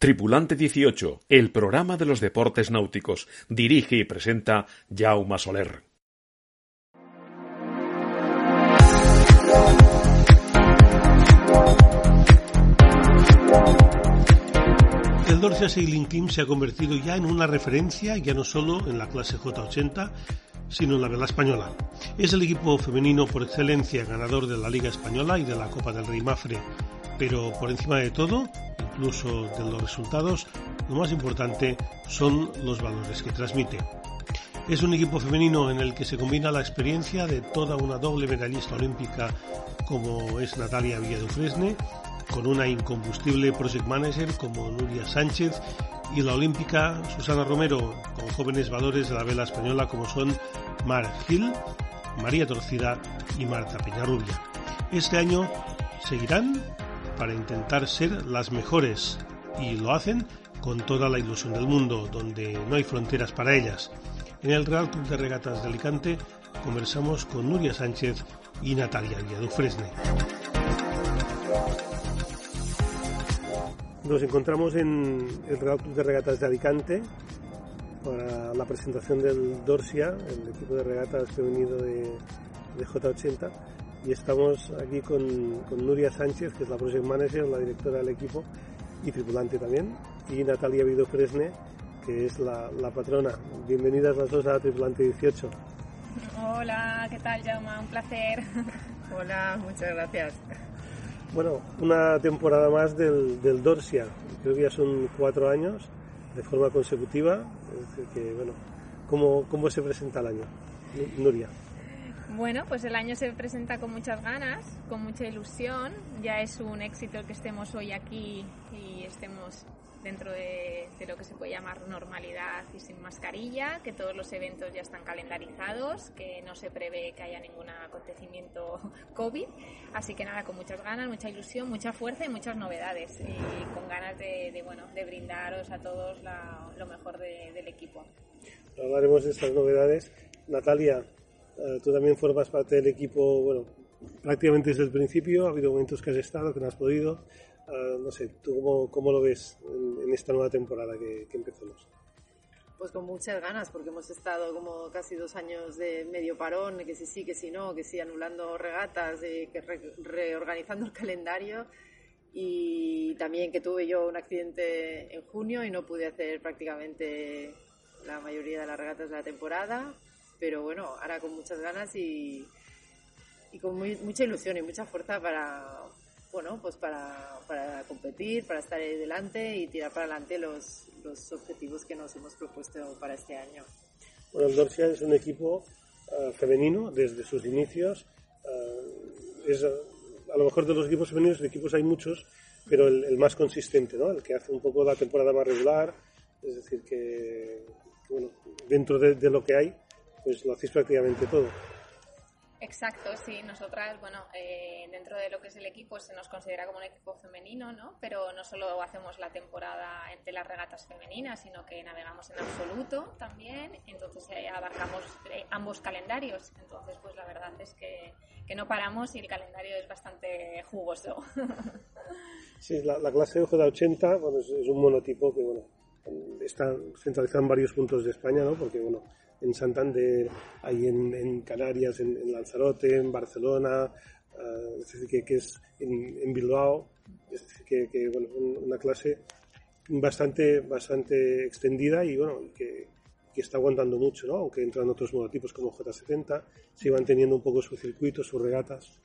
Tripulante 18, el programa de los deportes náuticos. Dirige y presenta Jaume Soler. El Dorsia Sailing Team se ha convertido ya en una referencia, ya no solo en la clase J80, sino en la vela española. Es el equipo femenino por excelencia ganador de la Liga Española y de la Copa del Rey Mafre, pero por encima de todo, incluso de los resultados, lo más importante son los valores que transmite. Es un equipo femenino en el que se combina la experiencia de toda una doble medallista olímpica como es Natalia Villadufresne, con una incombustible project manager como Nuria Sánchez y la olímpica Susana Romero, con jóvenes valores de la vela española como son Mar Gil, María Torcida y Marta Peñarrubia. Este año seguirán para intentar ser las mejores y lo hacen con toda la ilusión del mundo, donde no hay fronteras para ellas. En el Real Club de Regatas de Alicante conversamos con Nuria Sánchez y Natalia Villadufresne. Nos encontramos en el Real Club de Regatas de Alicante para la presentación del Dorsia, el equipo de regatas de, de J80 y estamos aquí con, Nuria Sánchez, que es la Project Manager, la directora del equipo y tripulante también, y Natalia Vido Fresne, que es la, patrona. Bienvenidas las dos a Tripulante 18. Hola, ¿qué tal, Jaume? Un placer. Hola, muchas gracias. Bueno, una temporada más del, del Dorsia. Creo que ya son cuatro años de forma consecutiva. que, bueno, ¿cómo, ¿Cómo se presenta el año? Nuria. Bueno, pues el año se presenta con muchas ganas, con mucha ilusión. Ya es un éxito que estemos hoy aquí y estemos dentro de, lo que se puede llamar normalidad y sin mascarilla, que todos los eventos ya están calendarizados, que no se prevé que haya ningún acontecimiento COVID. Así que nada, con muchas ganas, mucha ilusión, mucha fuerza y muchas novedades. Y con ganas de, bueno, de brindaros a todos lo mejor del equipo. Hablaremos de estas novedades. Natalia, tú también formas parte del equipo, bueno, prácticamente desde el principio. Ha habido momentos que has estado, que no has podido. Eh, no sé, ¿tú cómo, cómo lo ves en, esta nueva temporada que, empezamos? Pues con muchas ganas, porque hemos estado como casi dos años de medio parón, que si sí, que si no, que sí, anulando regatas, que reorganizando el calendario y también que tuve yo un accidente en junio y no pude hacer prácticamente la mayoría de las regatas de la temporada pero bueno, ahora con muchas ganas y, y con mucha ilusión y mucha fuerza para, bueno, pues para, para, competir, para estar ahí delante y tirar para adelante los, los objetivos que nos hemos propuesto para este año. Bueno, el Dorsia es un equipo uh, femenino desde sus inicios. Uh, es, a lo mejor de los equipos femeninos, de equipos hay muchos, pero el, el, más consistente, ¿no? El que hace un poco la temporada más regular, es decir, que, que bueno, dentro de, de, lo que hay, pues lo hacéis prácticamente todo. Exacto, sí, nosotras, bueno, eh, dentro de lo que es el equipo se nos considera como un equipo femenino, ¿no? Pero no solo hacemos la temporada entre las regatas femeninas, sino que navegamos en absoluto también, entonces eh, abarcamos eh, ambos calendarios, entonces pues la verdad es que, que, no paramos y el calendario es bastante jugoso. Sí, la, la clase J80 bueno, es, es, un monotipo que, bueno, está centralizado en varios puntos de España, ¿no? Porque, bueno, en Santander, hay en, Canarias, en, Lanzarote, en Barcelona, uh, es decir, que, es en, Bilbao, es decir, que, bueno, una clase bastante, bastante extendida y bueno, que, que está aguantando mucho, ¿no? aunque entran otros monotipos como J70, se van teniendo un poco su circuito, sus regatas.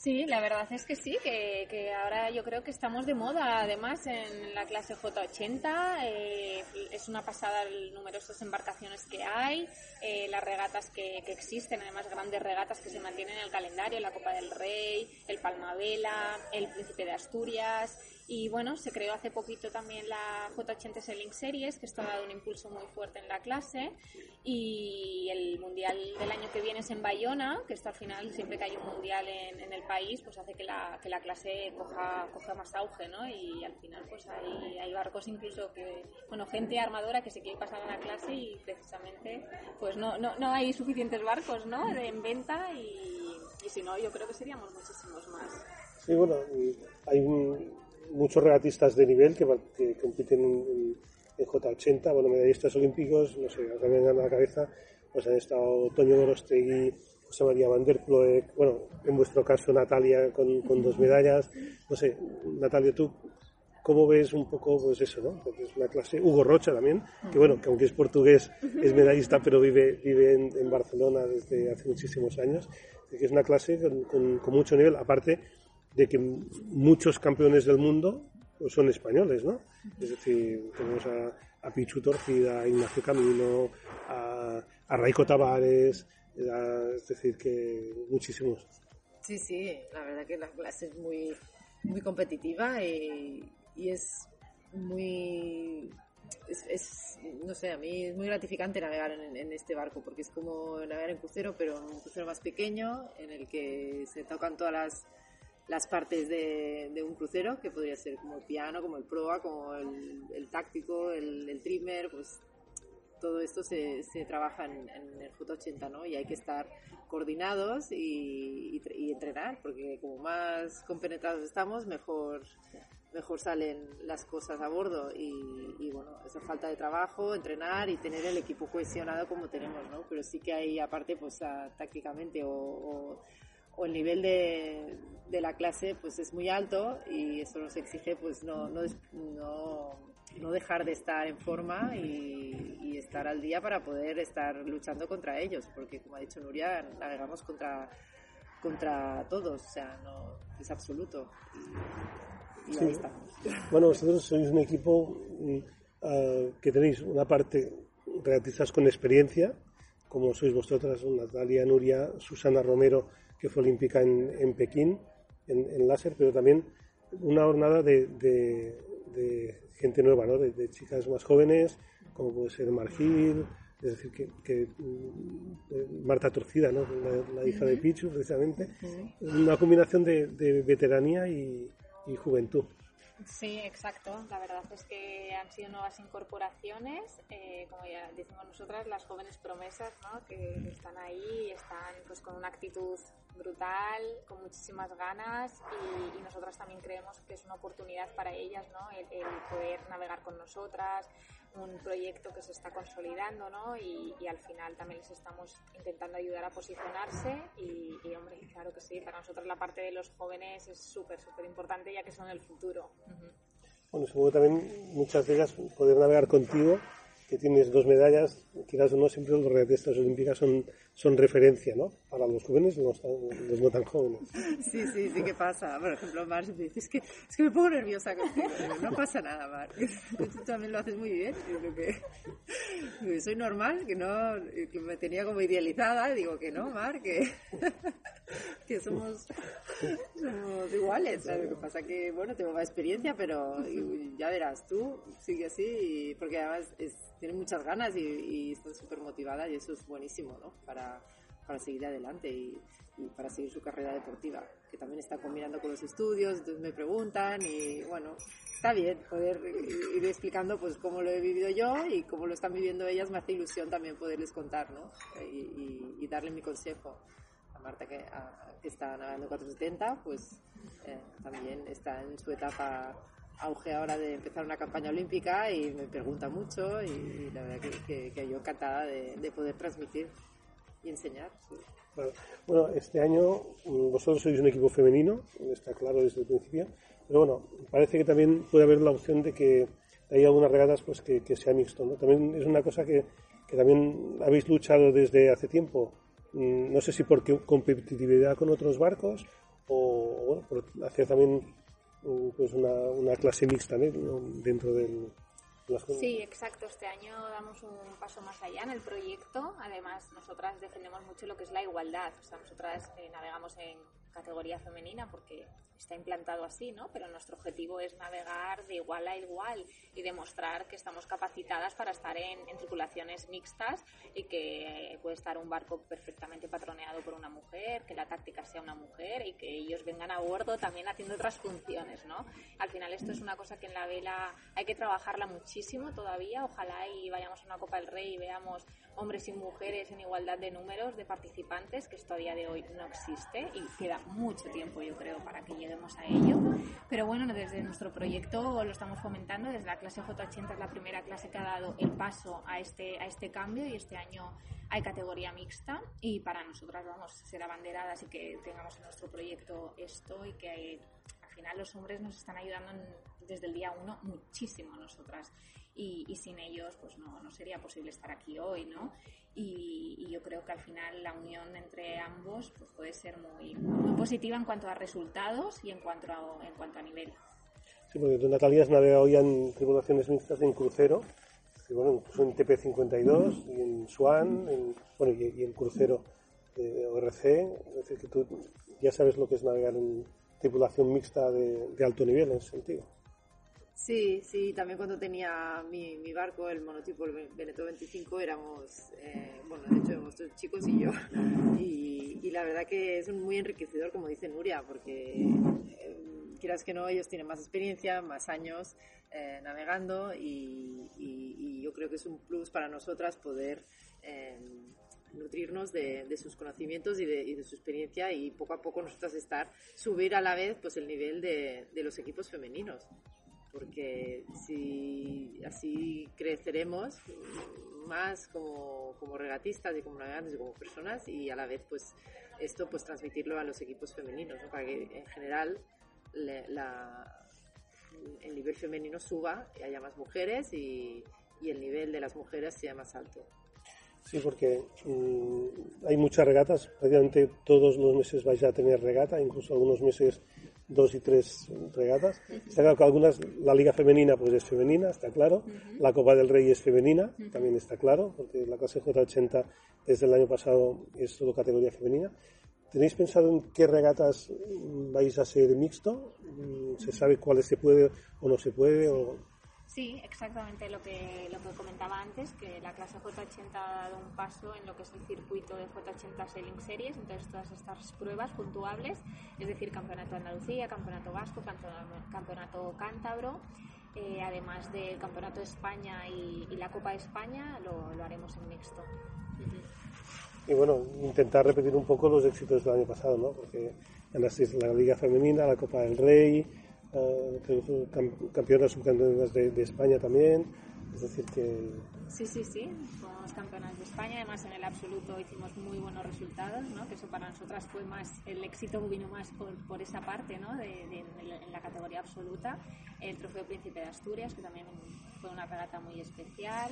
Sí, la verdad es que sí, que, ahora yo creo que estamos de moda además en la clase J80. Eh, es una pasada el numerosas embarcaciones que hay, eh, las regatas que, existen, además grandes regatas que se mantienen en el calendario, la Copa del Rey, el Palmavela, el Príncipe de Asturias Y bueno, se creó hace poquito también la J80 Selling Series, que esto ha dado un impulso muy fuerte en la clase. Y el mundial del año que viene es en Bayona, que esto al final, siempre que hay un mundial en, el país, pues hace que la, que la clase coja, coja más auge, ¿no? Y al final, pues hay, hay barcos incluso que, bueno, gente armadora que se quiere pasar a la clase y precisamente, pues no, no, no hay suficientes barcos, ¿no? De, en venta y, y si no, yo creo que seríamos muchísimos más. Sí, bueno, hay un muchos regatistas de nivel que, que compiten en, J80, bueno, medallistas olímpicos, no sé, acá me a la cabeza, pues han estado Toño Gorostegui, José María Van der bueno, en vuestro caso Natalia con, con dos medallas, no sé, Natalia, tú, ¿cómo ves un poco, pues eso, no? Es una clase, Hugo Rocha también, que bueno, que aunque es portugués, es medallista, pero vive, vive en, Barcelona desde hace muchísimos años, que es una clase con, con mucho nivel, aparte de que muchos campeones del mundo pues, son españoles, ¿no? Es decir, tenemos a, a Pichu Torcida, a Ignacio Camino, a, a Raico Tavares, es decir, que muchísimos. Sí, sí, la verdad que la clase es muy, muy competitiva y, y es muy es, no sé, a mí es muy gratificante navegar en, en, este barco porque es como navegar en crucero, pero en un crucero más pequeño en el que se tocan todas las las partes de, un crucero, que podría ser como el piano, como el proa, como el, táctico, el, el, trimmer, pues todo esto se, trabaja en, el J80, ¿no? Y hay que estar coordinados y, y, entrenar, porque como más compenetrados estamos, mejor, mejor salen las cosas a bordo y, y, bueno, esa falta de trabajo, entrenar y tener el equipo cohesionado como tenemos, ¿no? Pero sí que hay aparte, pues tácticamente o, o o el nivel de, de, la clase pues es muy alto y eso nos exige pues no, no, no, dejar de estar en forma y, y, estar al día para poder estar luchando contra ellos, porque como ha dicho Nuria, navegamos contra, contra todos, o sea, no es absoluto. Y, ahí estamos. Bueno, vosotros sois un equipo uh, que tenéis una parte regatistas con experiencia, como sois vosotras, Natalia, Nuria, Susana Romero, que fue olímpica en, en Pekín, en, en, láser, pero también una jornada de, de, de gente nueva, ¿no? de, de, chicas más jóvenes, como puede ser Margil, es decir, que, que mm, Marta Torcida, ¿no? la, la hija de Pichu, precisamente, una combinación de, de veteranía y, y juventud. Sí, exacto. La verdad es que han sido nuevas incorporaciones, eh, como ya decimos nosotras, las jóvenes promesas, ¿no? que están ahí, están pues con una actitud brutal, con muchísimas ganas y, y, nosotras también creemos que es una oportunidad para ellas, ¿no? el, el poder navegar con nosotras, un proyecto que se está consolidando, ¿no? Y, y, al final también les estamos intentando ayudar a posicionarse y, y, hombre, claro que sí, para nosotros la parte de los jóvenes es súper, súper importante ya que son el futuro. Bueno, supongo también muchas de ellas poder navegar contigo que tienes dos medallas, quizás no, siempre los regatistas olímpicas son, son referencia, ¿no? Para los jóvenes los, los, no tan jóvenes. Sí, sí, sí que pasa. Por ejemplo, Mar es que, es que me pongo nerviosa contigo. No pasa nada, Mar. Tú también lo haces muy bien. Yo creo que soy normal, que no, que me tenía como idealizada. Digo que no, Mar, que, que somos, somos iguales. Lo que pasa que, bueno, tengo más experiencia, pero ya verás, tú sigue así, porque además es tienen muchas ganas y, y están súper motivadas y eso es buenísimo, ¿no? Para, para seguir adelante y, y, para seguir su carrera deportiva, que también está combinando con los estudios, entonces me preguntan y bueno, está bien poder ir explicando pues cómo lo he vivido yo y cómo lo están viviendo ellas, me hace ilusión también poderles contar, ¿no? Y, y, y darle mi consejo. A Marta que, a, que está nadando 470, pues eh, también está en su etapa auge ahora de empezar una campaña olímpica y me pregunta mucho y, y la verdad que, que, que, yo encantada de, de, poder transmitir y enseñar. Sí. Bueno, este año mm, vosotros sois un equipo femenino, está claro desde el principio, pero bueno, parece que también puede haber la opción de que hay algunas regatas pues que, que sea mixto. También es una cosa que, que también habéis luchado desde hace tiempo, mm, no sé si por competitividad con otros barcos o bueno, por hacer también pues una, una clase mixta ¿no? dentro del. Sí, exacto. Este año damos un paso más allá en el proyecto. Además, nosotras defendemos mucho lo que es la igualdad. O sea, nosotras eh, navegamos en categoría femenina porque está implantado así, ¿no? Pero nuestro objetivo es navegar de igual a igual y demostrar que estamos capacitadas para estar en, tripulaciones mixtas y que puede estar un barco perfectamente patroneado por una mujer, que la táctica sea una mujer y que ellos vengan a bordo también haciendo otras funciones, ¿no? Al final esto es una cosa que en la vela hay que trabajarla muchísimo todavía. Ojalá y vayamos a una Copa del Rey y veamos hombres y mujeres en igualdad de números de participantes, que esto a día de hoy no existe y queda mucho tiempo, yo creo, para que lleguemos a ello. Pero bueno, desde nuestro proyecto lo estamos fomentando, desde la clase J80 es la primera clase que ha dado el paso a este, a este cambio y este año hay categoría mixta. Y para nosotras vamos a ser abanderadas y que tengamos en nuestro proyecto esto y que al final los hombres nos están ayudando desde el día uno muchísimo a nosotras y, sin ellos pues no, no, sería posible estar aquí hoy, ¿no? Y, yo creo que al final la unión entre ambos pues puede ser muy, muy positiva en cuanto a resultados y en cuanto a, en cuanto a nivel. Sí, porque tú, Natalia, has navegado ya en tribulaciones mixtas en crucero, bueno, incluso en TP52 y en Swan, en, bueno, y, en crucero de ORC, es decir, que tú ya sabes lo que es navegar en tripulación mixta de, de alto nivel en ese sentido. Sí, sí, también cuando tenía mi, mi barco, el monotipo, el Veneto 25, éramos, eh, bueno, de hecho éramos dos chicos y yo, y, la verdad que es muy enriquecedor, como dice Nuria, porque eh, quieras que no, ellos tienen más experiencia, más años eh, navegando y, yo creo que es un plus para nosotras poder nutrirnos de, de, sus conocimientos y de, y de, su experiencia y poco a poco nosotras estar, subir a la vez pues el nivel de los equipos femeninos porque si así creceremos más como, como regatistas y como navegantes y como personas y a la vez pues esto pues transmitirlo a los equipos femeninos para que en general la, el nivel femenino suba y haya más mujeres y, y, el nivel de las mujeres sea más alto. Sí, porque mm, hay muchas regatas, prácticamente todos los meses vais a tener regata, incluso algunos meses dos y tres regatas. Está claro que algunas, la liga femenina pues es femenina, está claro. La Copa del Rey es femenina, también está claro, porque la clase J80 desde el año pasado es solo categoría femenina. ¿Tenéis pensado en qué regatas vais a ser mixto? ¿Se sabe cuáles se puede o no se puede? O... Sí, exactamente lo que, lo que comentaba antes, que la clase J80 ha dado un paso en lo que es el circuito de J80 Sailing Series, entonces todas estas pruebas puntuables, es decir, Campeonato Andalucía, Campeonato Vasco, Campeonato Cántabro, eh, además del Campeonato de España y, la Copa de España, lo, lo haremos en mixto. Y bueno, intentar repetir un poco los éxitos del año pasado, ¿no? Porque en la Liga Femenina, la Copa del Rey, campeonas subcampeonas de, de, España también. Es decir, que. Sí, sí, sí. Fuimos campeonas de España. Además, en el absoluto hicimos muy buenos resultados, ¿no? Que eso para nosotras fue más. El éxito vino más por, por esa parte, ¿no? De, de, en la categoría absoluta. El Trofeo Príncipe de Asturias, que también fue una regata muy especial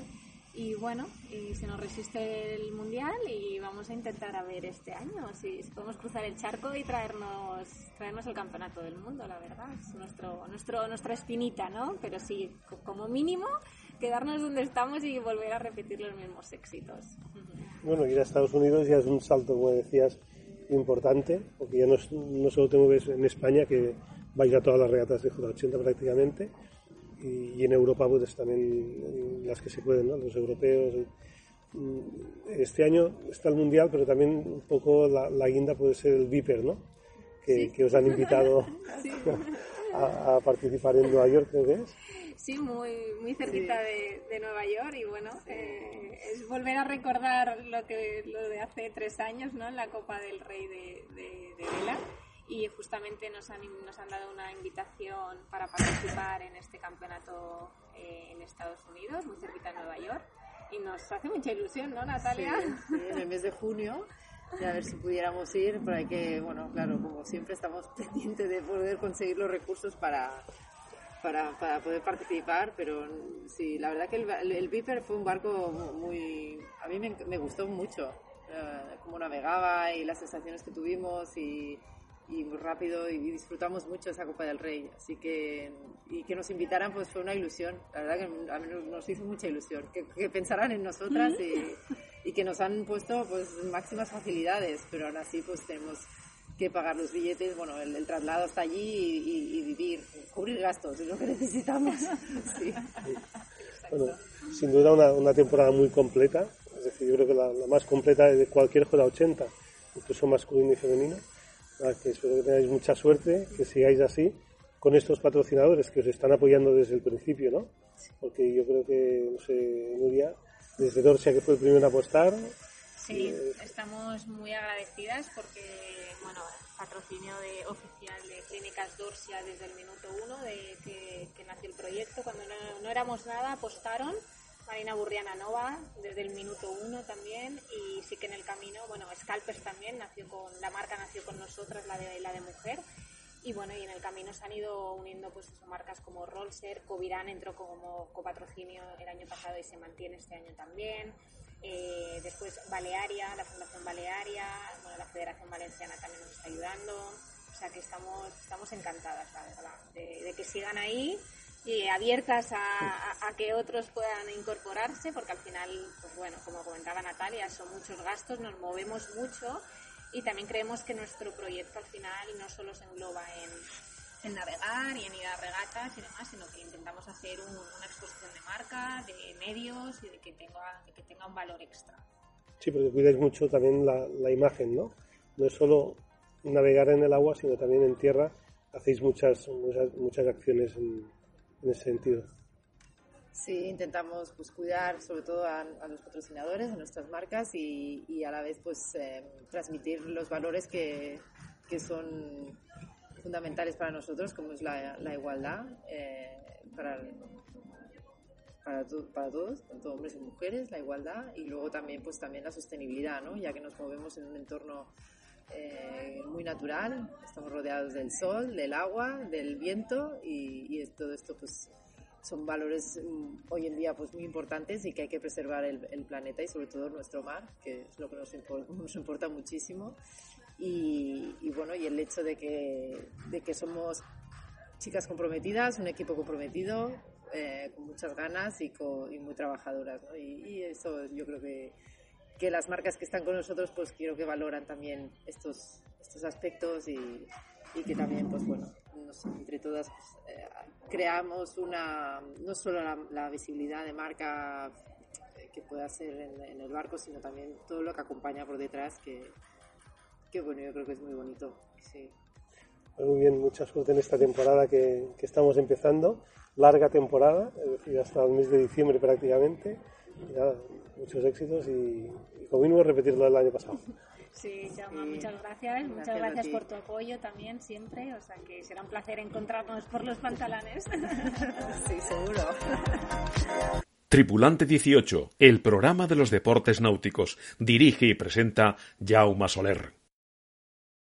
y bueno, y se nos resiste el mundial y vamos a intentar a ver este año si, podemos cruzar el charco y traernos traernos el campeonato del mundo, la verdad. Es nuestro, nuestro, nuestra espinita, ¿no? Pero sí, como mínimo, quedarnos donde estamos y volver a repetir los mismos éxitos. Bueno, ir a Estados Unidos ya es un salto, como decías, importante, porque ya no, no solo tengo en España, que vais a todas las regatas de J80 prácticamente, y, en Europa pues también las que se pueden, ¿no? los europeos. Mm, este año está el Mundial, pero también un poco la, guinda puede ser el Viper, ¿no? Que, que os han invitado a, participar en Nueva York, ¿creo es? Sí, muy, muy cerquita de, de, Nueva York y bueno, eh, es volver a recordar lo, que, lo de hace tres años, ¿no? La Copa del Rey de, de, de Vela y justamente nos han, nos han dado una invitación para participar en este campeonato eh, en Estados Unidos, muy cerquita de Nueva York. Y nos hace mucha ilusión, ¿no, Natalia? Sí, en el mes de junio, y a ver si pudiéramos ir, pero hay que, bueno, claro, como siempre estamos pendientes de poder conseguir los recursos para, para, para poder participar, pero sí, la verdad que el, el, Viper fue un barco muy, a mí me, me gustó mucho, eh, cómo navegaba y las sensaciones que tuvimos y y muy rápido y disfrutamos mucho esa Copa del Rey. Así que, y que nos invitaran, pues fue una ilusión. La verdad que a mí nos hizo mucha ilusión. Que, que pensaran en nosotras y, que nos han puesto pues máximas facilidades, pero aún así pues tenemos que pagar los billetes, bueno, el, traslado hasta allí y, vivir, cubrir gastos, es lo que necesitamos. Bueno, sin duda una, una, temporada muy completa, es decir, yo creo que la, más completa de cualquier J80, incluso masculino y femenino. Que espero que tengáis mucha suerte, que sigáis así con estos patrocinadores que os están apoyando desde el principio, ¿no? Porque yo creo que, no sé, Nuria, desde Dorsia que fue el primero en apostar. Sí, eh, estamos muy agradecidas porque, bueno, patrocinio de, oficial de Clínicas Dorsia desde el minuto uno de que, nació el proyecto. Cuando no, éramos nada, apostaron. Marina Burriana Nova desde el minuto uno también y sí que en el camino, bueno, Scalpers también nació con, la marca nació con nosotras, la de, la de mujer y bueno, y en el camino se han ido uniendo pues marcas como Rolser, Covirán entró como copatrocinio el año pasado y se mantiene este año también. Eh, después Balearia, la Fundación Balearia, bueno, la Federación Valenciana también nos está ayudando. O sea que estamos, estamos encantadas, de, que sigan ahí y abiertas a, que otros puedan incorporarse, porque al final, pues bueno, como comentaba Natalia, son muchos gastos, nos movemos mucho y también creemos que nuestro proyecto al final no solo se engloba en, en navegar y en ir a regatas y demás, sino que intentamos hacer una exposición de marca, de medios y de que tenga, que tenga un valor extra. Sí, porque cuidáis mucho también la, la imagen, ¿no? No es solo navegar en el agua, sino también en tierra. Hacéis muchas, muchas, muchas acciones en, en ese sentido. Sí, intentamos pues cuidar sobre todo a, los patrocinadores, a nuestras marcas y, y a la vez pues eh, transmitir los valores que, que, son fundamentales para nosotros, como es la, la igualdad eh, para, para, para, todos, tanto hombres y mujeres, la igualdad y luego también pues también la sostenibilidad, ¿no? ya que nos movemos en un entorno eh, muy natural, estamos rodeados del sol, del agua, del viento y, y todo esto pues son valores mm, hoy en día pues muy importantes y que hay que preservar el, planeta y sobre todo nuestro mar, que es lo que nos, nos importa muchísimo. Y, bueno, y el hecho de que, de que somos chicas comprometidas, un equipo comprometido, eh, con muchas ganas y, muy trabajadoras. Y, eso yo creo que, que las marcas que están con nosotros pues quiero que valoran también estos, estos aspectos y, y que también pues bueno, entre todas pues, eh, creamos una, no solo la, visibilidad de marca que puede hacer en, el barco, sino también todo lo que acompaña por detrás, que, que bueno, yo creo que es muy bonito. Sí. Muy bien, mucha suerte en esta temporada que, que, estamos empezando. Larga temporada, es decir, hasta el mes de diciembre prácticamente. Muchos éxitos y, y como mínimo repetirlo del año pasado. Sí, Jaume, muchas gracias. Muchas gracias, por tu apoyo también siempre. O sea que será un placer encontrarnos por los pantalones. sí, seguro. Tripulante 18, el programa de los deportes náuticos. Dirige y presenta Jaume Soler.